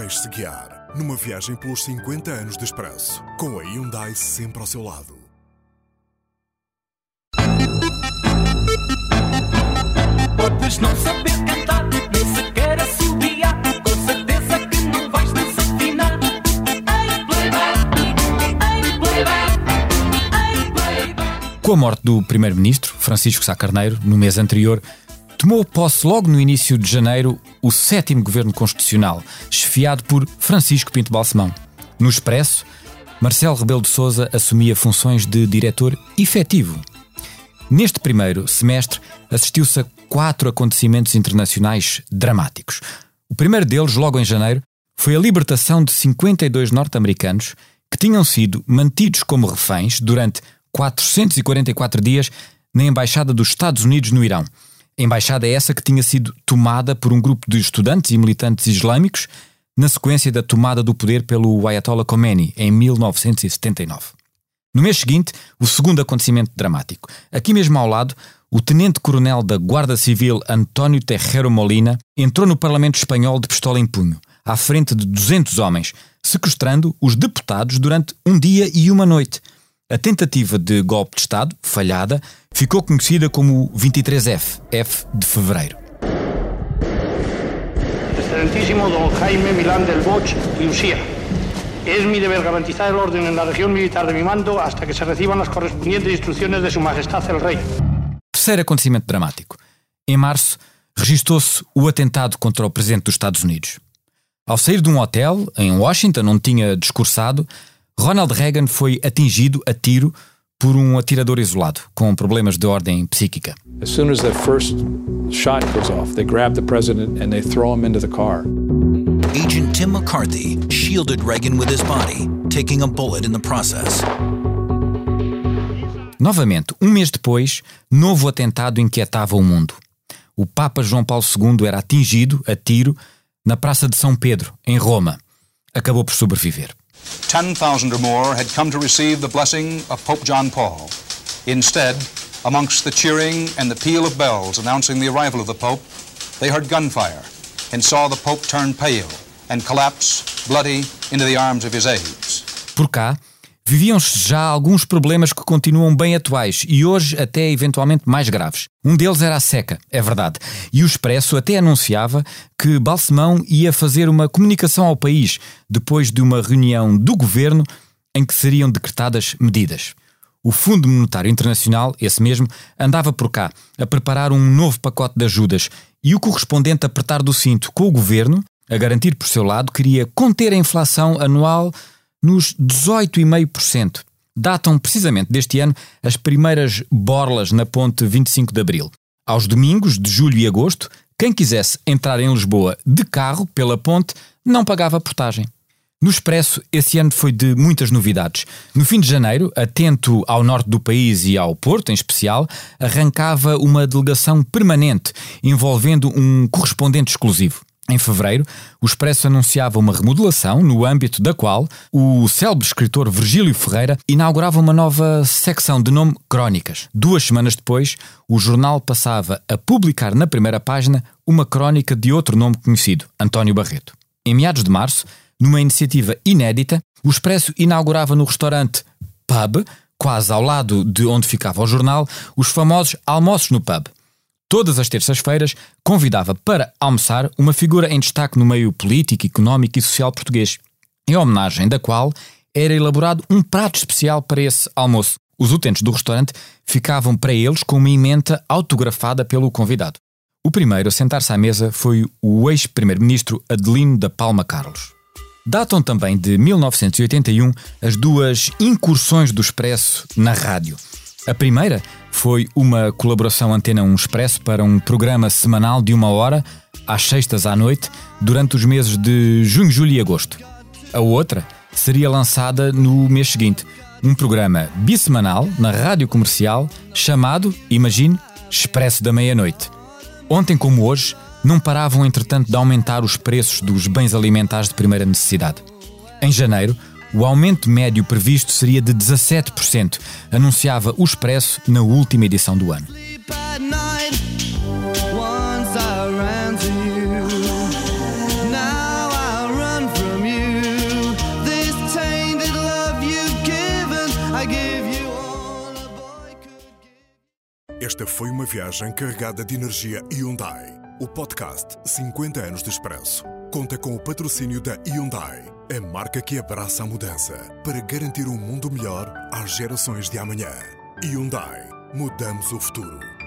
Deixe-se guiar numa viagem pelos 50 anos de Expresso, com a Hyundai sempre ao seu lado. Podes não saber cantar, nem sequer assobiar. Com certeza que não vais desafinar. Ei, playback, ei, playback, ei, playback. Com a morte do primeiro-ministro, Francisco Sá Carneiro, no mês anterior, tomou posse logo no início de janeiro o sétimo governo constitucional, chefiado por Francisco Pinto Balsemão. No Expresso, Marcelo Rebelo de Sousa assumia funções de diretor efetivo. Neste primeiro semestre, assistiu-se a quatro acontecimentos internacionais dramáticos. O primeiro deles, logo em janeiro, foi a libertação de 52 norte-americanos que tinham sido mantidos como reféns durante 444 dias na Embaixada dos Estados Unidos no Irão. Embaixada essa que tinha sido tomada por um grupo de estudantes e militantes islâmicos na sequência da tomada do poder pelo Ayatollah Khomeini em 1979. No mês seguinte, o segundo acontecimento dramático. Aqui mesmo ao lado, o tenente-coronel da Guarda Civil António Terrero Molina entrou no Parlamento espanhol de pistola em punho, à frente de 200 homens, sequestrando os deputados durante um dia e uma noite. A tentativa de golpe de Estado, falhada, ficou conhecida como 23F, F de fevereiro. Excelentísimo don Jaime Milán del Boch y Usía. Es mi deber garantizar el orden en la región militar de mi mando hasta que se reciban las correspondientes instrucciones de Su Majestad el Rey. Terceiro acontecimento dramático. Em março, registou-se o atentado contra o presidente dos Estados Unidos. Ao sair de um hotel em Washington, onde tinha discursado, Ronald Reagan foi atingido a tiro por um atirador isolado, com problemas de ordem psíquica. As soon as that first shot goes off, they grab the president and they throw him into the car. Agent Tim McCarthy shielded Reagan with his body, taking a bullet in the process. Novamente, um mês depois, novo atentado inquietava o mundo. O Papa João Paulo II era atingido a tiro na Praça de São Pedro, em Roma. Acabou por sobreviver. 10,000 or more had come to receive the blessing of Pope John Paul. Instead, amongst the cheering and the peal of bells announcing the arrival of the Pope, they heard gunfire and saw the Pope turn pale and collapse, bloody, into the arms of his aides. Por cá, viviam-se já alguns problemas que continuam bem atuais e hoje até eventualmente mais graves. Um deles era a seca, é verdade. E o Expresso até anunciava que Balsemão ia fazer uma comunicação ao país depois de uma reunião do governo em que seriam decretadas medidas. O Fundo Monetário Internacional, esse mesmo, andava por cá a preparar um novo pacote de ajudas e o correspondente apertar do cinto com o governo, a garantir por seu lado, queria conter a inflação anual nos 18,5%. Datam precisamente deste ano as primeiras borlas na ponte 25 de Abril. Aos domingos de julho e agosto, quem quisesse entrar em Lisboa de carro pela ponte não pagava portagem. No Expresso, esse ano foi de muitas novidades. No fim de janeiro, atento ao norte do país e ao Porto em especial, arrancava uma delegação permanente envolvendo um correspondente exclusivo. Em fevereiro, o Expresso anunciava uma remodelação, no âmbito da qual o célebre escritor Virgílio Ferreira inaugurava uma nova secção de nome Crónicas. Duas semanas depois, o jornal passava a publicar na primeira página uma crónica de outro nome conhecido, António Barreto. Em meados de março, numa iniciativa inédita, o Expresso inaugurava no restaurante Pub, quase ao lado de onde ficava o jornal, os famosos almoços no pub todas as terças-feiras, convidava para almoçar uma figura em destaque no meio político, económico e social português, em homenagem da qual era elaborado um prato especial para esse almoço. Os utentes do restaurante ficavam para eles com uma emenda autografada pelo convidado. O primeiro a sentar-se à mesa foi o ex-primeiro-ministro Adelino da Palma Carlos. Datam também de 1981 as duas incursões do Expresso na rádio. A primeira foi uma colaboração Antena 1 Expresso para um programa semanal de uma hora, às sextas à noite, durante os meses de junho, julho e agosto. A outra seria lançada no mês seguinte, um programa bissemanal na rádio comercial chamado, imagine, Expresso da Meia-Noite. Ontem, como hoje, não paravam entretanto de aumentar os preços dos bens alimentares de primeira necessidade. Em janeiro, o aumento médio previsto seria de 17%, anunciava o Expresso na última edição do ano. Esta foi uma viagem carregada de energia Hyundai. O podcast 50 anos de expresso conta com o patrocínio da Hyundai a marca que abraça a mudança para garantir um mundo melhor às gerações de amanhã. Hyundai. Mudamos o futuro.